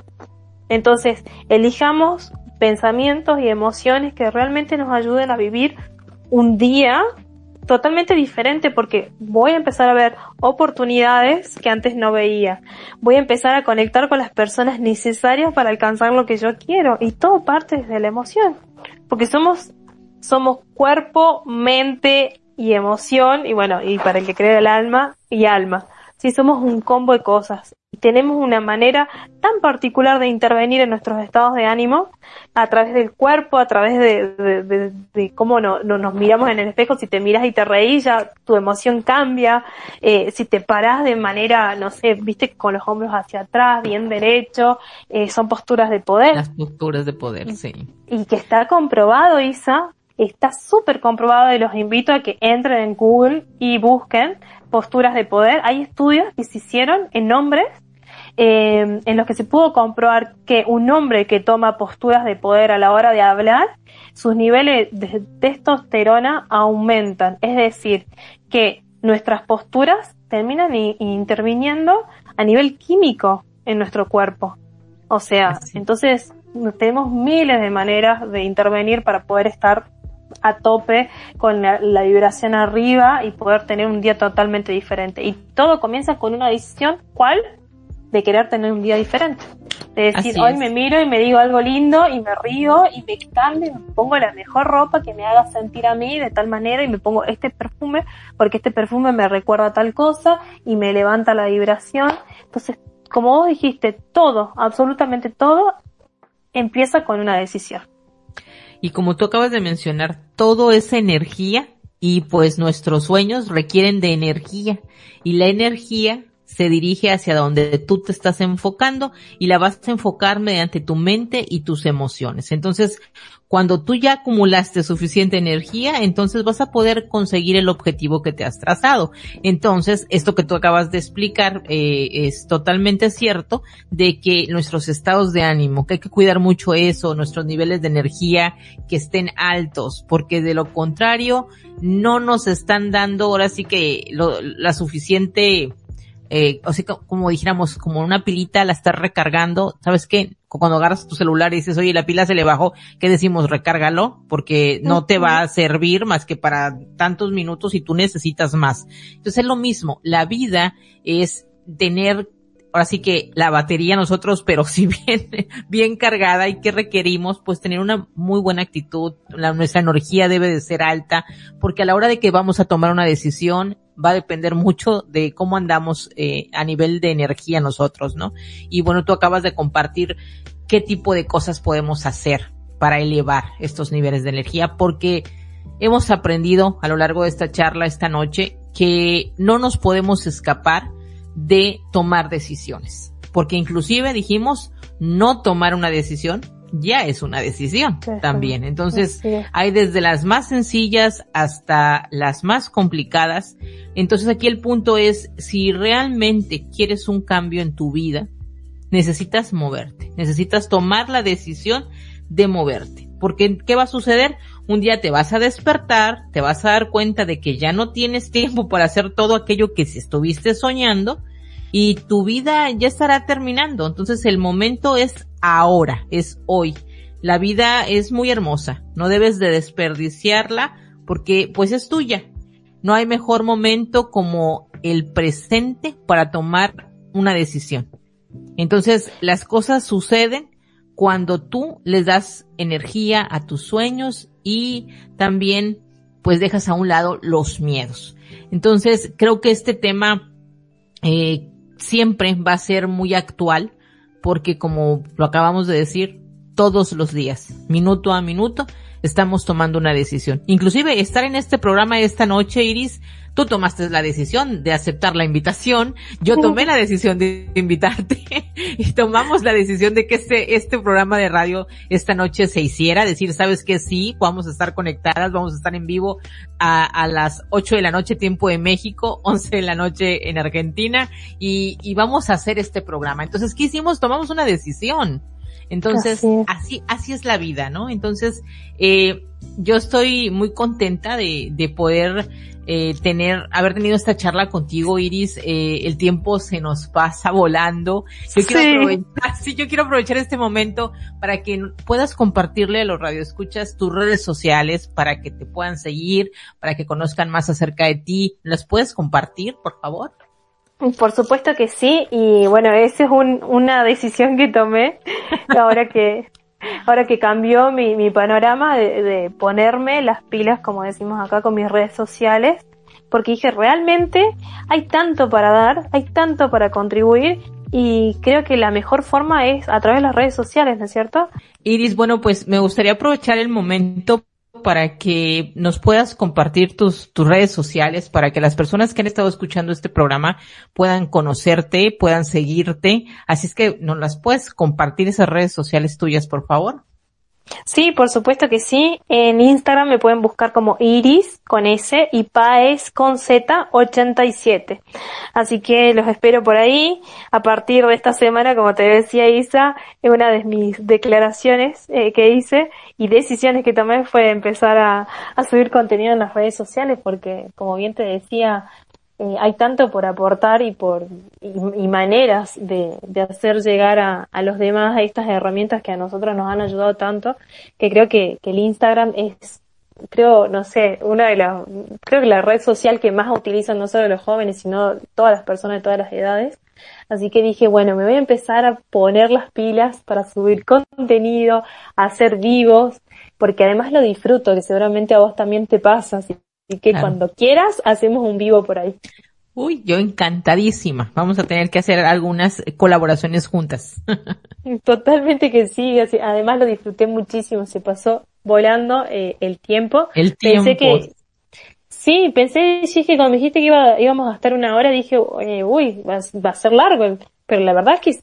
Entonces, elijamos pensamientos y emociones que realmente nos ayuden a vivir un día totalmente diferente porque voy a empezar a ver oportunidades que antes no veía. Voy a empezar a conectar con las personas necesarias para alcanzar lo que yo quiero y todo parte de la emoción. Porque somos, somos cuerpo, mente y emoción y bueno, y para el que cree el alma y alma. Si somos un combo de cosas tenemos una manera tan particular de intervenir en nuestros estados de ánimo a través del cuerpo, a través de, cómo no, nos miramos en el espejo, si te miras y te reís, ya tu emoción cambia, eh, si te parás de manera, no sé, viste, con los hombros hacia atrás, bien derecho, eh, son posturas de poder. Las posturas de poder, sí. Y que está comprobado, Isa, está súper comprobado y los invito a que entren en Google y busquen posturas de poder. Hay estudios que se hicieron en hombres eh, en los que se pudo comprobar que un hombre que toma posturas de poder a la hora de hablar, sus niveles de testosterona aumentan. Es decir, que nuestras posturas terminan interviniendo a nivel químico en nuestro cuerpo. O sea, entonces tenemos miles de maneras de intervenir para poder estar a tope con la, vibración arriba y poder tener un día totalmente diferente. Y todo comienza con una decisión, ¿cuál? De querer tener un día diferente. De decir, hoy me miro y me digo algo lindo y me río y me cambio y me pongo la mejor ropa que me haga sentir a mí de tal manera y me pongo este perfume porque este perfume me recuerda tal cosa y me levanta la vibración. Entonces, como vos dijiste, todo, absolutamente todo, empieza con una decisión. Y como tú acabas de mencionar, todo es energía y pues nuestros sueños requieren de energía. Y la energía se dirige hacia donde tú te estás enfocando y la vas a enfocar mediante tu mente y tus emociones. Entonces, cuando tú ya acumulaste suficiente energía, entonces vas a poder conseguir el objetivo que te has trazado. Entonces, esto que tú acabas de explicar eh, es totalmente cierto de que nuestros estados de ánimo, que hay que cuidar mucho eso, nuestros niveles de energía que estén altos, porque de lo contrario no nos están dando ahora sí que la suficiente eh, o sea, como dijéramos, como una pilita la estás recargando, ¿sabes qué? Cuando agarras tu celular y dices, oye, la pila se le bajó, ¿qué decimos? Recárgalo, porque no te va a servir más que para tantos minutos y tú necesitas más. Entonces es lo mismo, la vida es tener ahora sí que la batería nosotros, pero si bien, bien cargada y que requerimos, pues tener una muy buena actitud, la, nuestra energía debe de ser alta, porque a la hora de que vamos a tomar una decisión, va a depender mucho de cómo andamos eh, a nivel de energía nosotros, ¿no? Y bueno, tú acabas de compartir qué tipo de cosas podemos hacer para elevar estos niveles de energía, porque hemos aprendido a lo largo de esta charla esta noche que no nos podemos escapar de tomar decisiones. Porque inclusive dijimos, no tomar una decisión ya es una decisión también. Entonces, hay desde las más sencillas hasta las más complicadas. Entonces, aquí el punto es, si realmente quieres un cambio en tu vida, necesitas moverte, necesitas tomar la decisión de moverte. Porque, ¿qué va a suceder? Un día te vas a despertar, te vas a dar cuenta de que ya no tienes tiempo para hacer todo aquello que si estuviste soñando y tu vida ya estará terminando. Entonces el momento es ahora, es hoy. La vida es muy hermosa, no debes de desperdiciarla porque pues es tuya. No hay mejor momento como el presente para tomar una decisión. Entonces las cosas suceden cuando tú les das energía a tus sueños y también pues dejas a un lado los miedos. Entonces creo que este tema eh, siempre va a ser muy actual porque como lo acabamos de decir, todos los días, minuto a minuto, estamos tomando una decisión. Inclusive estar en este programa esta noche, Iris, tú tomaste la decisión de aceptar la invitación, yo tomé la decisión de invitarte y tomamos la decisión de que este, este programa de radio esta noche se hiciera, decir, sabes que sí, vamos a estar conectadas, vamos a estar en vivo a, a las 8 de la noche tiempo de México, 11 de la noche en Argentina y, y vamos a hacer este programa. Entonces, ¿qué hicimos? Tomamos una decisión. Entonces, así, así es la vida, ¿no? Entonces, eh, yo estoy muy contenta de, de poder eh, tener, haber tenido esta charla contigo, Iris. Eh, el tiempo se nos pasa volando. Yo quiero aprovechar, sí, yo quiero aprovechar este momento para que puedas compartirle a los radioescuchas tus redes sociales para que te puedan seguir, para que conozcan más acerca de ti. ¿Las puedes compartir, por favor? Por supuesto que sí, y bueno, esa es un, una decisión que tomé ahora que ahora que cambió mi, mi panorama de, de, ponerme las pilas, como decimos acá, con mis redes sociales, porque dije, realmente hay tanto para dar, hay tanto para contribuir, y creo que la mejor forma es a través de las redes sociales, ¿no es cierto? Iris, bueno, pues me gustaría aprovechar el momento para que nos puedas compartir tus, tus redes sociales para que las personas que han estado escuchando este programa puedan conocerte, puedan seguirte. Así es que nos las puedes compartir esas redes sociales tuyas, por favor. Sí, por supuesto que sí. En Instagram me pueden buscar como Iris con S y Paes con Z 87. Así que los espero por ahí. A partir de esta semana, como te decía Isa, una de mis declaraciones eh, que hice y decisiones que tomé fue empezar a, a subir contenido en las redes sociales porque, como bien te decía, eh, hay tanto por aportar y por y, maneras de, de, hacer llegar a, a, los demás a estas herramientas que a nosotros nos han ayudado tanto que creo que, que el Instagram es creo no sé una de las creo que la red social que más utilizan no solo los jóvenes sino todas las personas de todas las edades. Así que dije bueno me voy a empezar a poner las pilas para subir contenido a hacer vivos porque además lo disfruto que seguramente a vos también te pasa Así que cuando quieras, hacemos un vivo por ahí. Uy, yo encantadísima. Vamos a tener que hacer algunas colaboraciones juntas. Totalmente que sí. Además lo disfruté muchísimo. Se pasó volando eh, el tiempo. El tiempo. Pensé que, sí, pensé, que cuando me dijiste que iba, íbamos a estar una hora, dije, uy, va, a ser largo. Pero la verdad es que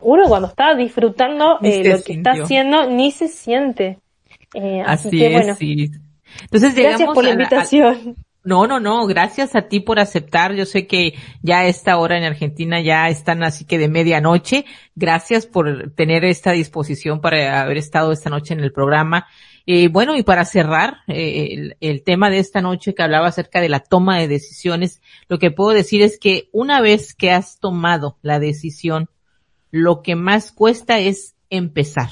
uno cuando está disfrutando eh, lo que está haciendo, ni se siente. Eh, así, que, es, bueno, sí entonces llegamos Gracias por la invitación. no, no, no, gracias a ti por aceptar. Yo sé que ya a esta hora en Argentina ya están así que de medianoche. Gracias por tener esta disposición para haber estado esta noche en el programa. Eh, bueno, y para cerrar eh, el, el, tema de esta noche que hablaba acerca de la toma de decisiones, lo que puedo decir es que una vez que has tomado la decisión, lo que más cuesta es empezar,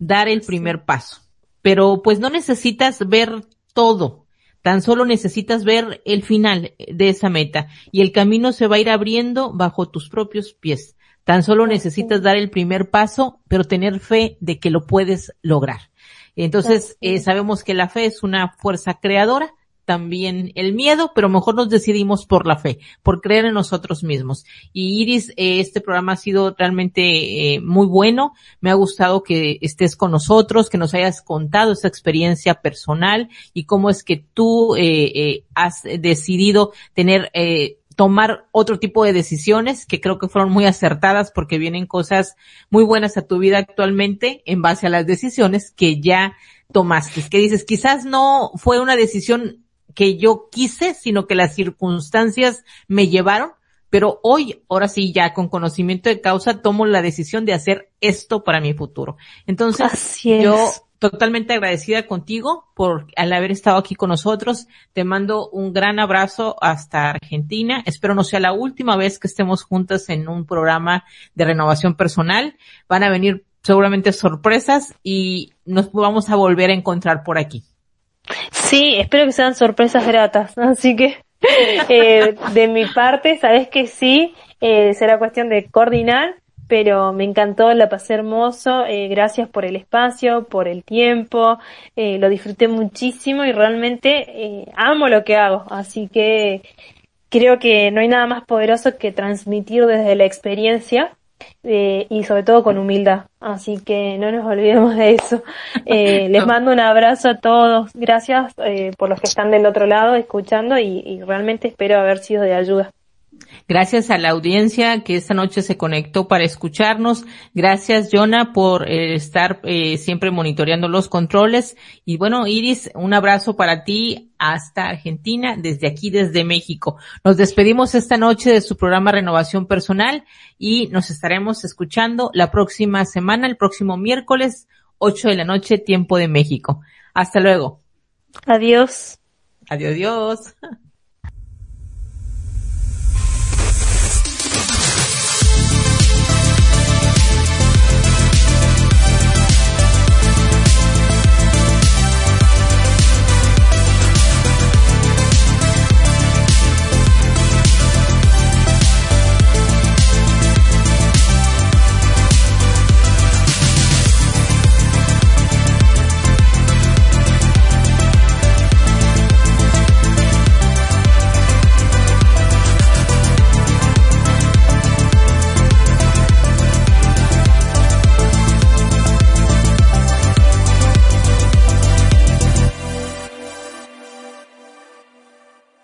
dar el primer paso pero pues no necesitas ver todo, tan solo necesitas ver el final de esa meta y el camino se va a ir abriendo bajo tus propios pies. Tan solo necesitas dar el primer paso, pero tener fe de que lo puedes lograr. Entonces, eh, sabemos que la fe es una fuerza creadora también el miedo, pero mejor nos decidimos por la fe, por creer en nosotros mismos. Y Iris, eh, este programa ha sido realmente eh, muy bueno. Me ha gustado que estés con nosotros, que nos hayas contado esa experiencia personal y cómo es que tú eh, has decidido tener tomar otro tipo de decisiones que creo que fueron muy acertadas porque vienen cosas muy buenas a tu vida actualmente en base a las decisiones que ya tomaste. Que dices, quizás no fue una decisión que yo quise, sino que las circunstancias me llevaron, pero hoy, ahora sí, ya con conocimiento de causa, tomo la decisión de hacer esto para mi futuro. Entonces, yo totalmente agradecida contigo por al haber estado aquí con nosotros. Te mando un gran abrazo hasta Argentina. Espero no sea la última vez que estemos juntas en un programa de renovación personal. Van a venir seguramente sorpresas y nos vamos a volver a encontrar por aquí. Sí, espero que sean sorpresas gratas. Así que eh, de mi parte, sabes que sí, eh, será cuestión de coordinar, pero me encantó, la pasé hermoso. Eh, gracias por el espacio, por el tiempo, eh, lo disfruté muchísimo y realmente eh, amo lo que hago. Así que creo que no hay nada más poderoso que transmitir desde la experiencia eh, y sobre todo con humildad. Así que no nos olvidemos de eso. Eh, les mando un abrazo a todos. Gracias eh, por los que están del otro lado escuchando y, y realmente espero haber sido de ayuda. Gracias a la audiencia que esta noche se conectó para escucharnos. Gracias, Jonah, por eh, estar eh, siempre monitoreando los controles. Y bueno, Iris, un abrazo para ti hasta Argentina, desde aquí, desde México. Nos despedimos esta noche de su programa Renovación Personal y nos estaremos escuchando la próxima semana, el próximo miércoles, 8 de la noche, tiempo de México. Hasta luego. Adiós. Adiós, adiós.